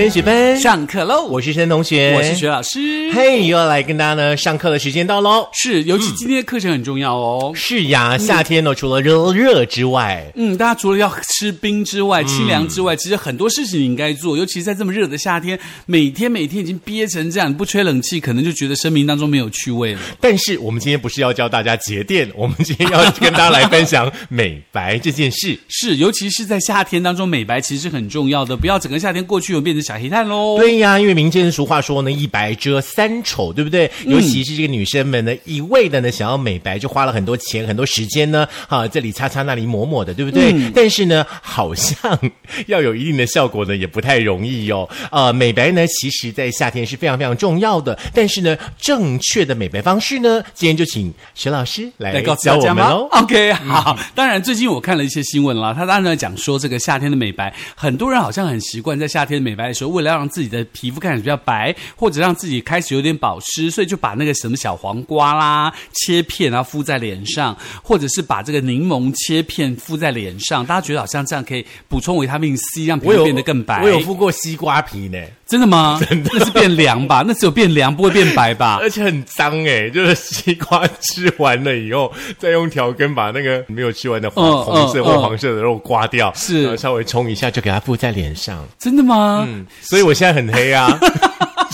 三十分，上课喽！我是申同学，我是徐老师。嘿，又要来跟大家呢上课的时间到喽。是，尤其今天的课程很重要哦。是呀，夏天呢，除了热热之外，嗯，大家除了要吃冰之外，清凉之外，其实很多事情你应该做。尤其在这么热的夏天，每天每天已经憋成这样，不吹冷气，可能就觉得生命当中没有趣味了。但是我们今天不是要教大家节电，我们今天要跟大家来分享美白这件事。是，尤其是在夏天当中，美白其实很重要的，不要整个夏天过去又变成小黑炭喽。对呀，因为民间的俗话说呢，一白遮三丑，对不对？尤其是这个女生们呢，一味的呢想要美白，就花了很多钱、很多时间呢，啊，这里擦擦，那里抹抹的，对不对？但是呢，好像要有一定的效果呢，也不太容易哟。呃，美白呢，其实在夏天是非常非常重要的，但是呢，正确的美白方式呢，今天就请徐老师来来告诉我们喽。？OK，好。当然，最近我看了一些新闻啦，他当然在讲说这个夏天的美白，很多人好像很习惯在夏天美白的时候，为了让自己的皮肤看起来比较白，或者让自己开始有点保湿，所以就把那个什么小黄瓜啦切片然后敷在脸上，或者是把这个柠檬切片敷在脸上，大家觉得好像这样可以补充维他命 C，让皮肤变得更白。我有敷过西瓜皮呢，真的吗？真的，那是变凉吧？那只有变凉，不会变白吧？而且很脏哎，就是西瓜吃完了以后，再用条根把那个没有吃完的黄、嗯红色或黄色的肉刮掉，是稍微冲一下，就给它敷在脸上。真的吗？嗯，所以我现在很黑啊，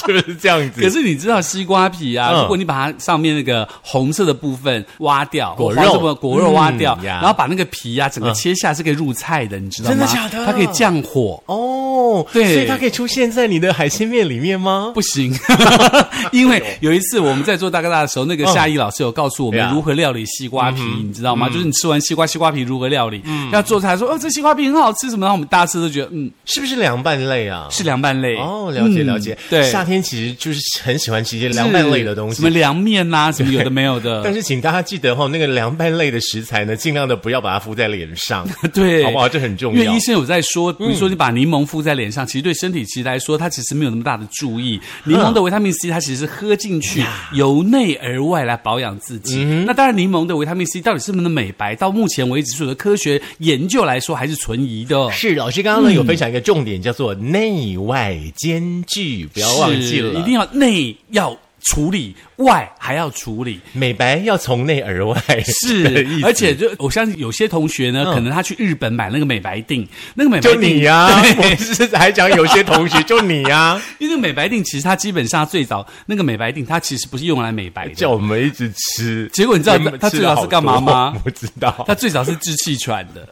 是不是这样子？可是你知道西瓜皮啊，嗯如果你把它上面那个红色的部分挖掉，果肉什么果肉挖掉，嗯呀然后把那个皮啊整个切下，是可以入菜的，你知道吗？真的假的它可以降火。哦，对所以它可以出现在你的海鲜面里面吗？不行，因为有一次我们在做大哥大的时候，那个夏意老师有告诉我们啊如何料理西瓜皮，你知道吗？就是你吃完西瓜，西瓜皮如何料理？嗯要做菜说哦，这西瓜皮很好吃什么？然后我们大家吃都觉得嗯是不是凉拌类啊？是凉拌类哦，了解嗯了解。对，夏天其实就是很喜欢吃一些凉拌类的东西，什么凉面呐、什么有的没有的。但是请大家记得哈、那个凉拌类的食材呢，尽量的不要把它敷在脸上，对，好不好？这很重要因为医。生有在说，比如说你把柠檬敷在脸上，其实对身体其实来说，它其实没有那么大的注意。柠檬的维他命 C，它其实是喝进去，由内而外来保养自己。那当然，柠檬的维他命 C 到底是不是能美白，到目前为止所有的科学研究来说，还是存疑的。是老师刚刚呢有分享一个重点，叫做内外兼具，不要忘记了，一定要内要处理，外还要处理。美白要从内而外，是 而且就我相信有些同学呢，嗯。可能他去日本买那个美白定，那个美白就你呀、对。我是还讲有些同学 就你呀、因为那个美白定其实它基本上最早那个美白定，它其实不是用来美白的。叫，我们一直吃。结果你知道原本它吃了好最早是干嘛吗？我不知道。它最早是治气喘的，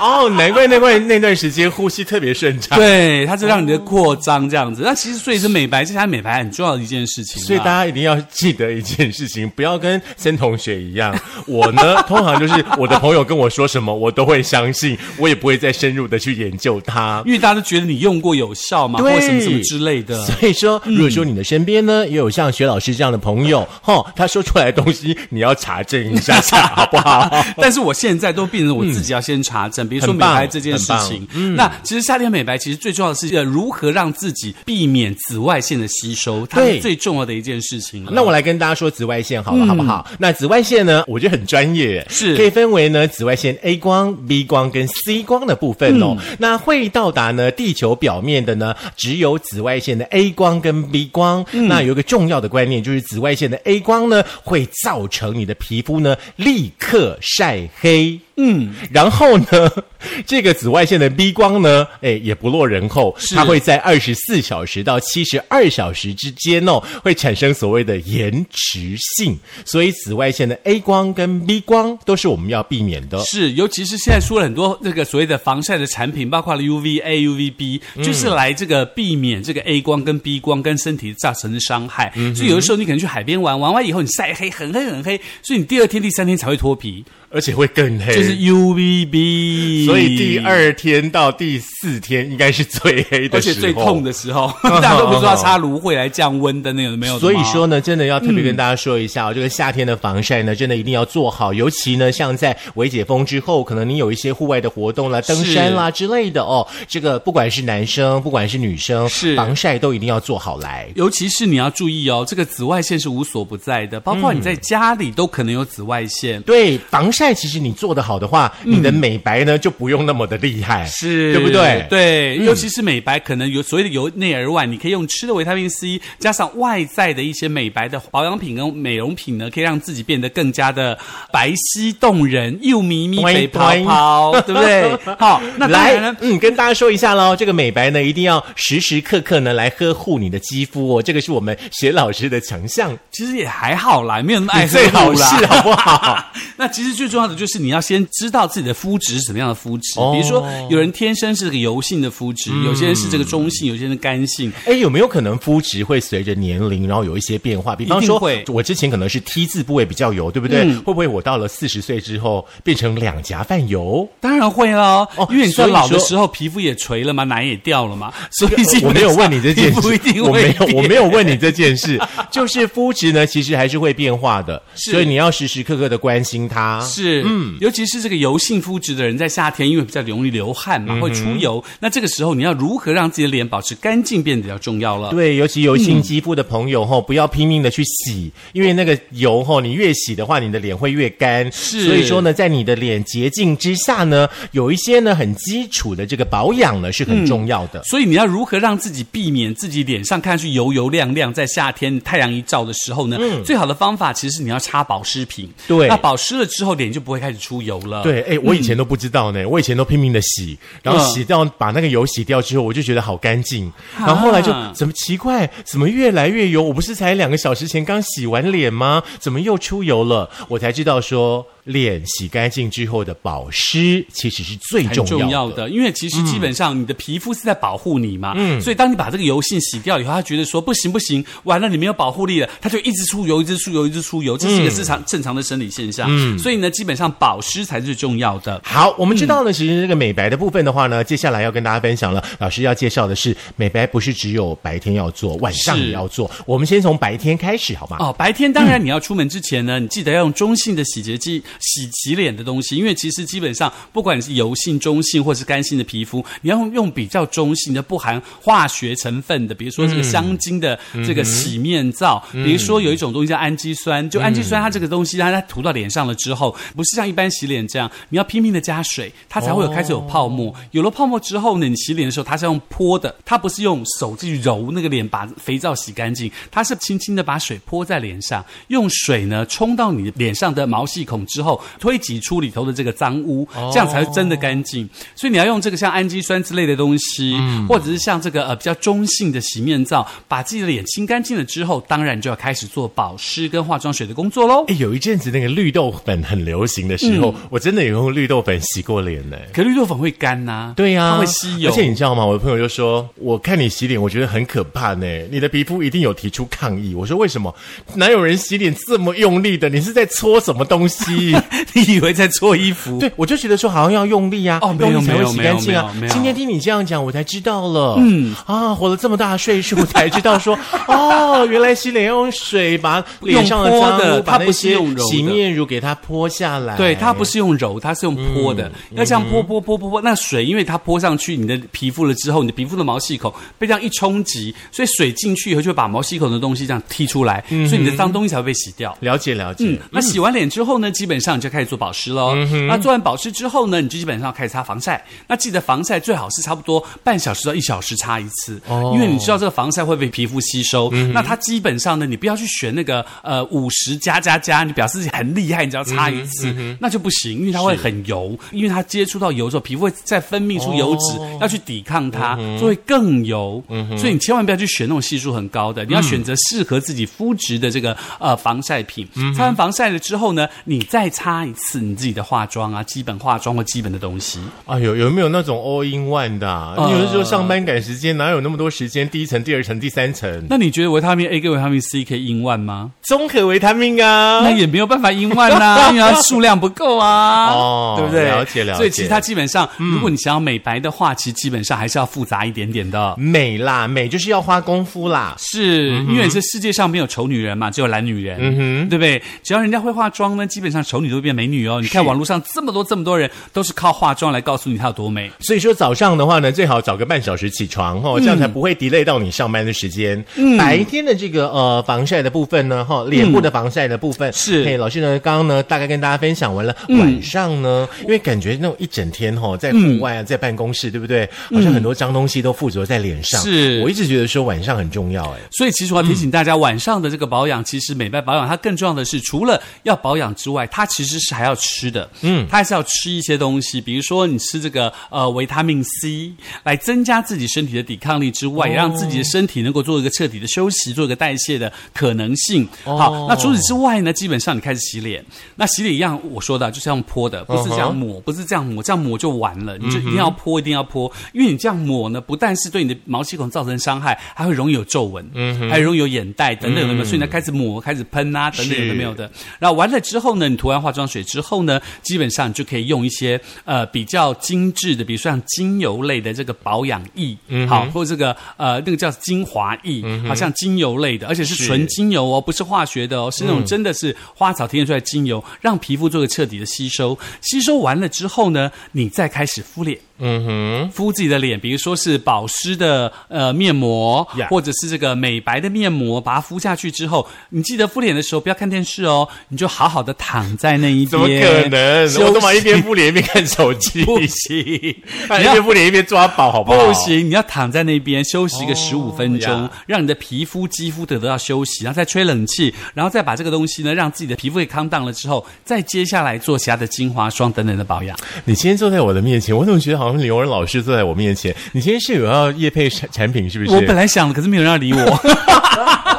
哦，难怪那怪那段时间呼吸特别顺畅。对，它就让你的扩张这样子。那其实所以是美白，这才是美白很重要的一件事情啊。所以大家一定要记得一件事情，不要跟森同学一样。我呢，通常就是我的朋友跟我说什么，我都会相信，我也不会再深入的去研究它。因为大家都觉得你用过有效嘛，或对什么什么之类的。所以说，如果说你的身边呢也有像薛老师这样的朋友，哈，他说出来的东西你要查证一下下，好不好？但是我现在都变成我自己要先查证，比如说美白这件事情。那其实夏天美白其实最重要的是呃如何让自己避免紫外线的吸收，它是最重要的一件事情。那我来跟大家说紫外线好了，好不好？那紫外线呢，我觉得很专业，是可以分为呢紫外线 A 光、B 光跟 C 光的部分哦。那会到达呢地球表面的呢，只有紫外线的 A 光跟 B 光。那有一个重要的观念，就是紫外线的 A 光呢，会造成你的皮肤呢立刻晒黑。嗯，然后呢，这个紫外线的 B 光呢，哎，也不落人后，是它会在二十四小时到七十二小时之间哦，会产生所谓的延迟性。所以紫外线的 A 光跟 B 光都是我们要避免的。是，尤其是现在出了很多这个所谓的防晒的产品，包括了 UVA、UVB，就是来这个避免这个 A 光跟 B 光跟身体造成的伤害。所以有的时候你可能去海边玩，玩完以后你晒黑，很黑很黑，所以你第二天、第三天才会脱皮，而且会更黑，就是 UVB。所以第二天到第四天应该是最黑的而且最痛的时候，大家都不知道擦芦荟来降温的那个没有。所以说呢，真的要特别跟大家说一下、哦，这个夏天的防晒呢，真的一定要做好。尤其呢，像在微解封之后，可能你有一些户外的活动啦、登山啦之类的哦，这个不管是男生，不管是女生，是防晒都一定要做好来。尤其是你要注意哦，这个紫外线是无所不在的，包括你在家里都可能有紫外线。对防晒，其实你做的好的话，你的美白呢就不用那么的厉害，是对不对？对，尤其是美白，可能有所谓的由内而外，你可以用吃的维他命 C，加上外在的一些美白的保养品跟美容品呢，可以让自己变得更加的白皙动人，又咪咪对肥泡泡，对不对？好，那来嗯，跟大家说一下喽，这个美白呢，一定要时时刻刻呢来呵护你的肌肤哦，这个是我们学老师的强项，其实也还好啦，没有那么爱你最好啦是好不好？那其实最重要的就是你要先知道自己的肤质是什么样的肤质。哦比如说，有人天生是这个油性的肤质，有些人是这个中性，有些人是干性。哎，有没有可能肤质会随着年龄，然后有一些变化？比方说会，我之前可能是 T 字部位比较油，对不对？嗯会不会我到了四十岁之后变成两颊泛油？当然会喽，哦因为你知道所以老的时候皮肤也垂了嘛，奶也掉了嘛，所以我没有问你这件事，定我没有，我没有问你这件事，就是肤质呢，其实还是会变化的，是所以你要时时刻刻的关心它。是，嗯，尤其是这个油性肤质的人，在夏天因为比较容易流汗嗯嘛，会出油。那这个时候你要如何让自己的脸保持干净，变得比较重要了。对，尤其油性肌肤的朋友吼、不要拼命的去洗，因为那个油吼、你越洗的话，你的脸会越干。是所以说呢，在你的脸洁净之下呢，有一些呢很基础的这个保养呢是很重要的。所以你要如何让自己避免自己脸上看上去油油亮亮？在夏天太阳一照的时候呢，最好的方法其实是你要擦保湿品。嗯对那保湿了之后，脸就不会开始出油了。对，哎，我以前都不知道呢，我以前都拼命的洗，然后嗯洗掉把那个油洗掉之后，我就觉得好干净，然后后来就啊怎么奇怪，怎么越来越油？我不是才两个小时前刚洗完脸吗？怎么又出油了？我才知道说，脸洗干净之后的保湿其实是最重要的。重要的，因为其实基本上你的皮肤是在保护你嘛，嗯，所以当你把这个油性洗掉以后，他觉得说不行不行，完了你没有保护力了，他就一直出油，一直出油，一直出油，这是一个正常、正常的生理现象，嗯，所以呢，基本上保湿才是最重要的。好，我们知道呢，其实这个美白的部分的话呢，接下来要跟大家分享了。老师要介绍的是，美白不是只有白天要做，晚上也要做。我们先从白天开始，好吗？哦，白天当然你要出门之前呢，你记得要用中性的洗洁剂洗洗脸的东西，因为其实基本上不管你是油性、中性或是干性的皮肤，你要用用比较中性的、不含化学成分的，比如说这个香精的这个洗面皂，比如说有一种东西叫氨基酸，就氨基酸它这个东西，它它涂到脸上了之后，不是像一般洗脸这样，你要拼命的加水，它才会有开始有泡沫。有了泡沫之后呢，你洗脸的时候它是用泼的，它不是用手去揉那个脸把肥皂洗干净，它是轻轻的把水泼在脸上，用水呢冲到你脸上的毛细孔之后，推挤出里头的这个脏污，这样才会真的干净。所以你要用这个像氨基酸之类的东西，或者是像这个呃比较中性的洗面皂，把自己的脸清干净了之后，当然就要开始做保湿跟化妆水的工作喽。哎，有一阵子那个绿豆粉很流行的时候，我真的有用绿豆粉洗过脸呢。可绿豆粉会干呐、对呀、它会吸油，而且你知道吗？我的朋友就说，我看你洗脸，我觉得很可怕呢。你的皮肤一定有提出抗议。我说为什么？哪有人洗脸这么用力的？你是在搓什么东西？你以为在搓衣服？对，我就觉得说好像要用力啊，哦没有用力才会洗没有没有干净啊今天听你这样讲，我才知道了。嗯啊，活了这么大的岁数，才知道说哦，原来洗脸要用水把脸上的用泼脏污，把的它不是用揉洗面乳给它泼下来。对，它不是用揉，它是用泼的。要这样泼泼泼泼泼，那水因为它泼上去你的皮肤了之后，你的皮肤的毛细孔被这样一冲击，所以水进去以后就会把毛细孔的东西这样踢出来，所以你的脏东西才会被洗掉。了解了解。嗯，那洗完脸之后呢，基本上你就开始做保湿喽。那做完保湿之后呢，你就基本上开始擦防晒。那记得防晒最好是差不多半小时到一小时擦一次，哦因为你知道这个防晒会被皮肤吸收。那它基本上呢，你不要去选那个呃五十加加加，你表示自己很厉害，你只要擦一次，那就不行，因为它会很油，因为它接触到油之后，皮肤会再分泌出油脂，要去抵抗它，就会更油。所以你千万不要去选那种系数很高的，你要选择适合自己肤质的这个呃防晒品。擦完防晒了之后呢，你再擦一次你自己的化妆啊，基本化妆或基本的东西。哎呦，有没有那种 all in one 的、啊？呃你有的时候上班赶时间，哪有那么多时间？第一层、第二层、第三层，那你觉得维他命 A 跟维他命 C 可以应万吗？综合维他命啊。那也没有办法应万呐、因为它数量不够啊，哦对不对？了解了解所以其实它基本上，如果你想要美白的话，其实基本上还是要复杂一点点的。美啦，美就是要花功夫啦。是、因为这世界上没有丑女人嘛，只有懒女人，嗯哼对不对？只要人家会化妆呢，基本上丑丑女都变美女哦。你看网络上这么多这么多人都是靠化妆来告诉你她有多美。所以说早上的话呢，最好早个半小时起床哈、哦，这样才不会 delay 到你上班的时间。嗯白天的这个呃防晒的部分呢，哈、脸部的防晒的部分、是嘿，老师呢刚刚呢大概跟大家分享完了。嗯晚上呢，因为感觉那种一整天哈、哦，在户外啊，在办公室，对不对？好像很多脏东西都附着在脸上。嗯是我一直觉得说晚上很重要哎。所以其实我要提醒大家，晚上的这个保养，其实美白保养它更重要的是，除了要保养之外，它其实是还要吃的。嗯，它还是要吃一些东西，比如说你吃这个呃维他命 C，来增加自己身体的抵抗力之外，也让自己的身体能够做一个彻底的休息，做一个代谢的可能性。好，那除此之外呢，基本上你开始洗脸，那洗脸一样，我说的就是要用泼的，不是这样抹，不是这样抹，这样抹就完了，你就一定要泼，一定要泼，因为你这样抹呢，不但是对你的毛细孔造成伤害，还会容易有皱纹，嗯，还容易有眼袋等等有没有？所以呢，开始抹，开始喷啊，等等有的没有的。然后完了之后呢，你涂完化妆水之后呢，基本上你就可以用一些呃比较精致的，比如说像精油类的这个保养液，嗯，好，或者这个呃那个叫精华液，嗯好像精油类的，而且是是。纯精油哦，不是化学的哦，是那种真的是花草提炼出来的精油，让皮肤做个彻底的吸收。吸收完了之后呢，你再开始敷脸。嗯哼，敷自己的脸，比如说是保湿的呃面膜或者是这个美白的面膜，把它敷下去之后，你记得敷脸的时候不要看电视哦，你就好好的躺在那一边。怎么可能？我干嘛一边敷脸一边看手机？不行，哎一边敷脸一边抓宝，好不好？不行，你要躺在那边休息个十五分钟，呀让你的皮肤、肌肤得到休息，然后再吹冷气，然后再把这个东西呢，让自己的皮肤给康荡了之后，再接下来做其他的精华霜等等的保养。你今天坐在我的面前，我怎么觉得好像刘仁老师坐在我面前？你今天是有要叶配产产品是不是？我本来想的，可是没有人要理我。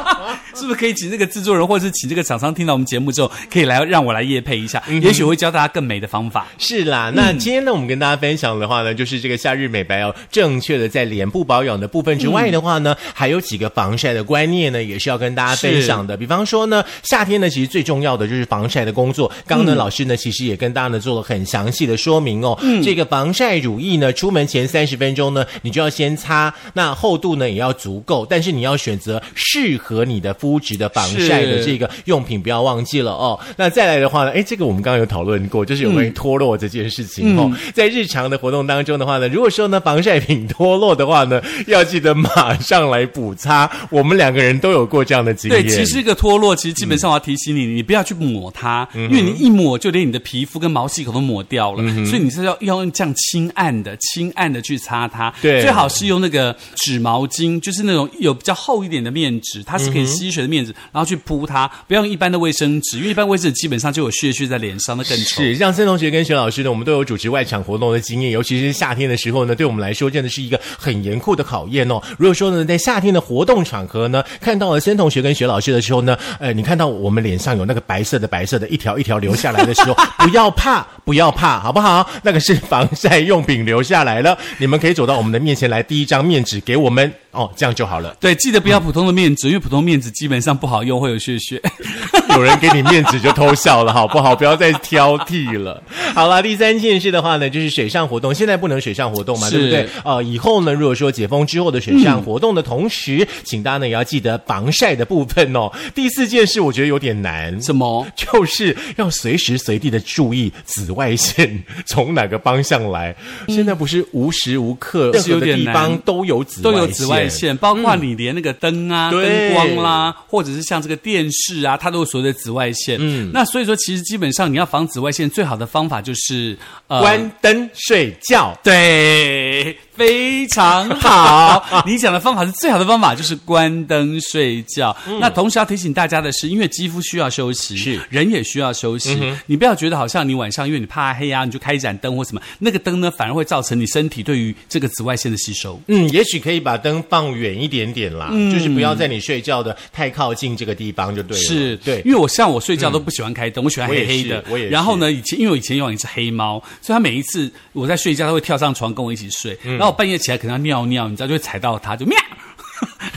是不是可以请这个制作人，或者是请这个厂商听到我们节目之后，可以来让我来夜配一下，也许会教大家更美的方法。是啦，那今天呢，我们跟大家分享的话呢，就是这个夏日美白哦，正确的在脸部保养的部分之外的话呢，还有几个防晒的观念呢，也是要跟大家分享的。比方说呢，夏天呢，其实最重要的就是防晒的工作。刚刚呢，老师呢，其实也跟大家呢做了很详细的说明哦。这个防晒乳液呢，出门前三十分钟呢，你就要先擦，那厚度呢也要足够，但是你要选择适合你的肤质的防晒的这个用品，不要忘记了哦。那再来的话呢，哎，这个我们刚刚有讨论过，就是有关于脱落这件事情、哦。在日常的活动当中的话呢，如果说呢防晒品脱落的话呢，要记得马上来补擦。我们两个人都有过这样的经验。对，其实一个脱落，其实基本上我要提醒你，你不要去抹它，嗯因为你一抹就连你的皮肤跟毛细孔都抹掉了，所以你是要要用这样轻按的、轻按的去擦它。对最好是用那个纸毛巾，就是那种有比较厚一点的面纸，它是嗯可以吸水的面子，然后去扑它，不要用一般的卫生纸，因为一般卫生纸基本上就有屑屑在脸上，那更丑。是，像森同学跟徐老师呢，我们都有主持外场活动的经验，尤其是夏天的时候呢，对我们来说真的是一个很严酷的考验哦。如果说呢，在夏天的活动场合呢，看到了孙同学跟徐老师的时候呢，呃，你看到我们脸上有那个白色的白色的一条一条流下来的时候，不要怕，不要怕，好不好？那个是防晒用品留下来了，你们可以走到我们的面前来，第一张面纸给我们哦，这样就好了。对，记得不要普通的面纸，因为普通面纸基本上不好用，会有屑屑。有人给你面子就偷笑了，好不好？不要再挑剔了。好了，第三件事的话呢，就是水上活动。现在不能水上活动嘛，对不对？呃，以后呢，如果说解封之后的水上活动的同时，请大家呢也要记得防晒的部分哦。第四件事，我觉得有点难。什么？就是要随时随地的注意紫外线从哪个方向来。现在不是无时无刻任何地方都有紫外都有紫外线，包括你连那个灯啊、对灯光啦，或者是像这个电视啊，它都有所谓的紫外线。嗯，那所以说，其实基本上你要防紫外线，最好的方法就是呃关灯睡觉。对，非常好。你讲的方法是最好的方法，就是关灯睡觉。那同时要提醒大家的是，因为肌肤需要休息，是人也需要休息。你不要觉得好像你晚上因为你怕黑啊，你就开一盏灯或什么，那个灯呢反而会造成你身体对于这个紫外线的吸收。嗯，也许可以把灯放远一点点啦，就是不要在你睡觉的太靠近这个地方就对了。是对，因为我像我睡觉都不喜欢开灯，我喜欢黑黑的是。我也然后呢，以前因为我以前养一只黑猫，所以它每一次我在睡觉，它会跳上床跟我一起睡。嗯然后我半夜起来可能要尿尿，你知道就会踩到它，就喵。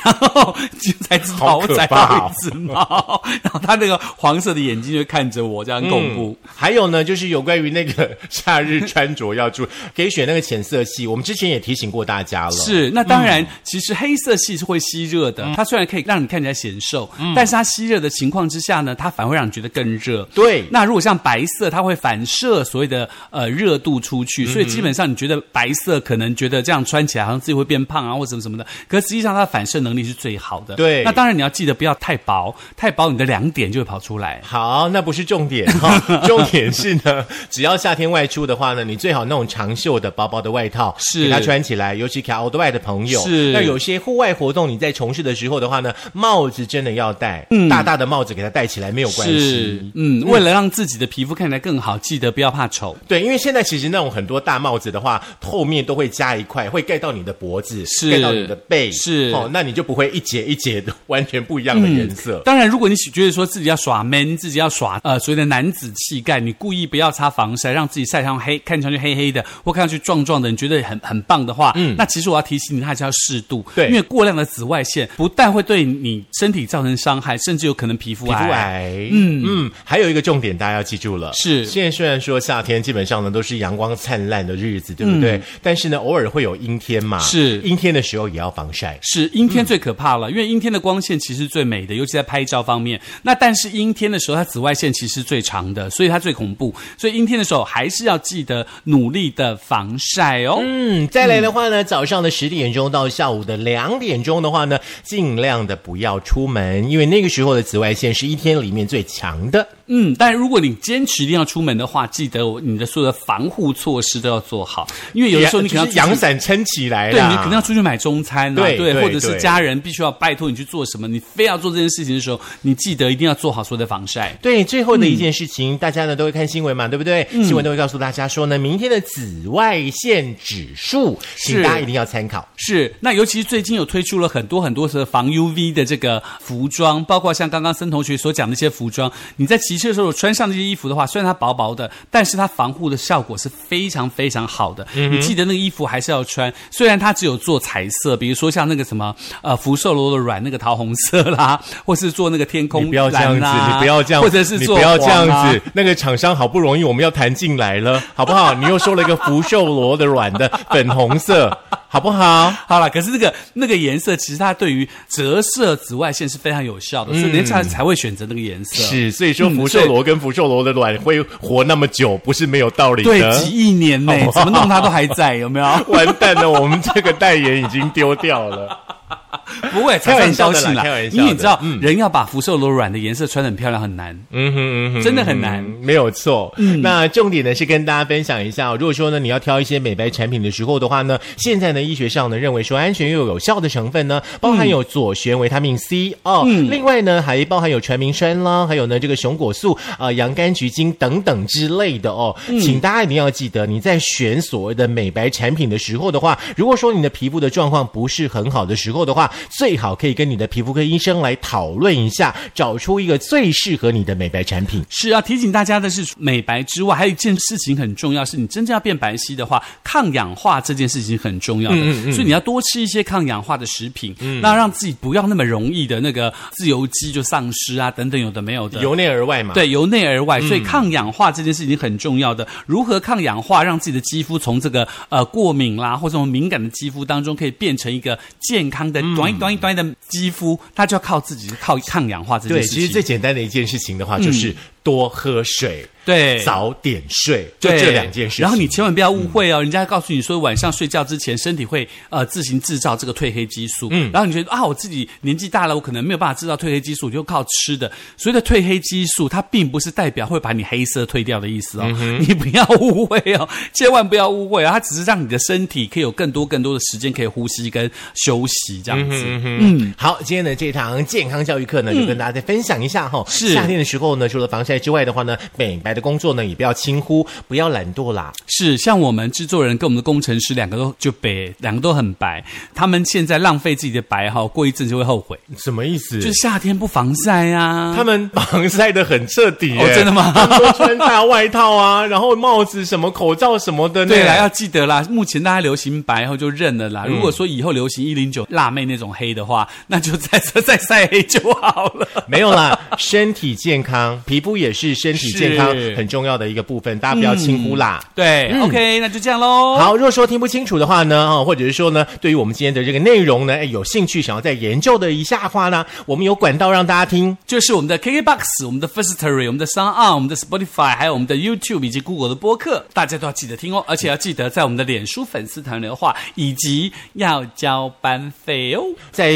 然后就才知道好可我踩怕哦到一只猫，然后它那个黄色的眼睛就会看着我，这样恐怖。还有呢，就是有关于那个夏日穿着要注意，可以选那个浅色系。我们之前也提醒过大家了，是，那当然，其实黑色系是会吸热的。它虽然可以让你看起来显瘦，但是它吸热的情况之下呢，它反而会让你觉得更热。对那如果像白色，它会反射所谓的呃热度出去，所以基本上你觉得白色可能觉得这样穿起来好像自己会变胖啊，或什么什么的，可实际上它的反射能力是最好的。对那当然你要记得不要太薄，太薄你的两点就会跑出来。好，那不是重点哈、重点是呢，只要夏天外出的话呢，你最好那种长袖的薄薄的外套，是给它穿起来，尤其给 out 外的朋友。是那有些户外活动你在从事的时候的话呢，帽子真的要戴，嗯大大的帽子给它戴起来没有关系。，嗯，为了让自己的皮肤看起来更好，记得不要怕丑。对，因为现在其实那种很多大帽子的话，后面都会加一块，会盖到你的脖子，是盖到你的背，是哦，那你就不会一节一节的完全不一样的颜色。当然，如果你觉得说自己要耍 man，自己要耍呃所谓的男子气概，你故意不要擦防晒，让自己晒上黑，看上去黑黑的，或看上去壮壮的，你觉得很很棒的话，嗯，那其实我要提醒你，还是要适度，对。因为过量的紫外线不但会对你身体造成伤害，甚至有可能皮肤皮肤癌。癌，嗯。嗯，还有一个重点大家要记住了，是。现在虽然说夏天基本上呢都是阳光灿烂的日子，对不对？但是呢，偶尔会有阴天嘛，是。阴天的时候也要防晒。是阴天最最可怕了，因为阴天的光线其实最美的，尤其在拍照方面。那但是阴天的时候，它紫外线其实最长的，所以它最恐怖。所以阴天的时候，还是要记得努力的防晒哦。嗯，再来的话呢，早上的十点钟到下午的两点钟的话呢，尽量的不要出门，因为那个时候的紫外线是一天里面最强的。嗯，但如果你坚持一定要出门的话，记得你的所有的防护措施都要做好，因为有的时候你可能要就是阳伞撑起来对你可能要出去买中餐啊，对对或者是家人必须要拜托你去做什么，你非要做这件事情的时候，你记得一定要做好所有的防晒。对，最后的一件事情，大家呢都会看新闻嘛，对不对？新闻都会告诉大家说呢，明天的紫外线指数，请是大家一定要参考。是，那尤其是最近有推出了很多很多的防 UV 的这个服装，包括像刚刚森同学所讲的一些服装，你在骑车的时候穿上这些衣服的话，虽然它薄薄的，但是它防护的效果是非常非常好的。你记得那个衣服还是要穿，虽然它只有做彩色，比如说像那个什么呃福寿螺的软那个桃红色啦，或是做那个天空你不要这样子，你不要这样，或者是做你不要这样子。那个厂商好不容易我们要谈进来了，好不好？你又说了一个福寿螺的软的粉红色，好不好？好了，可是那个那个颜色，其实它对于折射紫外线是非常有效的，所以人家才会选择那个颜色。是，所以说嗯福寿螺跟福寿螺的卵会活那么久，不是没有道理的对，几亿年呢，好不好怎么弄它都还在，有没有？完蛋了，我们这个代言已经丢掉了。不会，开玩笑的啦开玩笑的。因为你知道，人要把福寿螺软的颜色穿得很漂亮很难，嗯哼嗯哼，真的很难。没有错。那重点呢是跟大家分享一下哦，如果说呢你要挑一些美白产品的时候的话呢，现在呢医学上呢认为说安全又有效的成分呢，包含有左旋维他命 C 哦，另外呢还包含有传明酸啦，还有呢这个熊果素啊、洋甘菊精等等之类的哦。请大家一定要记得，你在选所谓的美白产品的时候的话，如果说你的皮肤的状况不是很好的时候的话，最好可以跟你的皮肤科医生来讨论一下，找出一个最适合你的美白产品。是要提醒大家的是，美白之外，还有一件事情很重要，是你真正要变白皙的话，抗氧化这件事情很重要的，所以你要多吃一些抗氧化的食品，那让自己不要那么容易的那个自由基就丧失啊，等等，有的没有的。由内而外嘛，对，由内而外，所以抗氧化这件事情很重要的。如何抗氧化，让自己的肌肤从这个呃过敏啦或者从敏感的肌肤当中，可以变成一个健康的短一短一短的肌肤，它就要靠自己，靠抗氧化这件对，事情。其实最简单的一件事情的话，就是多喝水，对。早点睡，就这两件事情。然后你千万不要误会哦，人家告诉你说晚上睡觉之前身体会呃自行制造这个褪黑激素，嗯，然后你觉得啊我自己年纪大了，我可能没有办法制造褪黑激素，就靠吃的。所谓的褪黑激素，它并不是代表会把你黑色褪掉的意思哦，你不要误会哦，千万不要误会哦，它只是让你的身体可以有更多更多的时间可以呼吸跟休息这样子。嗯，好，今天的这堂健康教育课呢，就跟大家再分享一下哈。是。夏天的时候呢，除了防晒晒之外的话呢，美白的工作呢也不要轻忽，不要懒惰啦。是，像我们制作人跟我们的工程师两个都就白，两个都很白。他们现在浪费自己的白哈，过一阵就会后悔。什么意思？就是夏天不防晒啊、他们防晒的很彻底耶、哦真的吗 他们都穿大外套啊，然后帽子什么、口罩什么的。对啦，要记得啦。目前大家流行白，然后就认了啦。如果说以后流行一零九辣妹那种黑的话，那就再 再晒黑就好了。没有啦，身体健康，皮肤也是身体健康很重要的一个部分，大家不要轻忽啦。对、o k 那就这样喽。好，如果说听不清楚的话呢，啊，或者是说呢，对于我们今天的这个内容呢，哎，有兴趣想要再研究的一下的话呢，我们有管道让大家听。就是我们的 KKBox、我们的 Firstory、我们的 Sound On、我们的 Spotify，还有我们的 YouTube 以及 Google 的播客，大家都要记得听哦，而且要记得在我们的脸书粉丝团的话，以及要交班费哦。在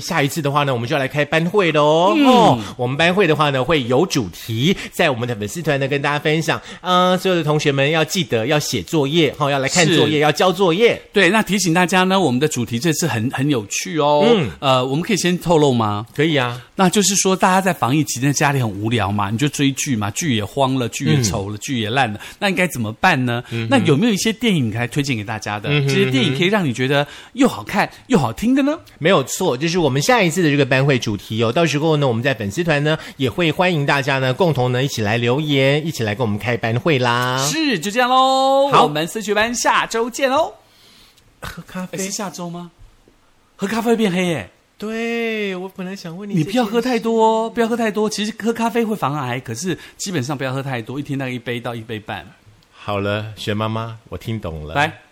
下一次的话呢，我们就要来开班会了哦。哦，我们班会的话呢，会有主题，在我们的粉丝团呢跟大家分享。嗯、所有的同学们要记得要写作业，哈、要来看作业，要交作业。对，那提醒大家呢，我们的主题这次很很有趣哦。嗯呃，我们可以先透露吗？可以啊，那就是说，大家在防疫期间家里很无聊嘛，你就追剧嘛，剧也荒了，剧也丑了，剧也烂了，那应该怎么办呢？那有没有一些电影可以推荐给大家的？这些电影可以让你觉得又好看又好听的呢？没有错，就是我们下一次的这个班会主题哦。到时候呢，我们在粉丝团呢也会欢迎大家呢共同呢一起来留言，一起来跟我们开班会啦。是，就这样喽。好我们升学班下周见喽。喝咖啡诶是，下周吗？喝咖啡会变黑耶！对我本来想问你，你不要喝太多哦，不要喝太多。其实喝咖啡会防癌，可是基本上不要喝太多，一天大概一杯到一杯半。好了，雪妈妈，我听懂了。来。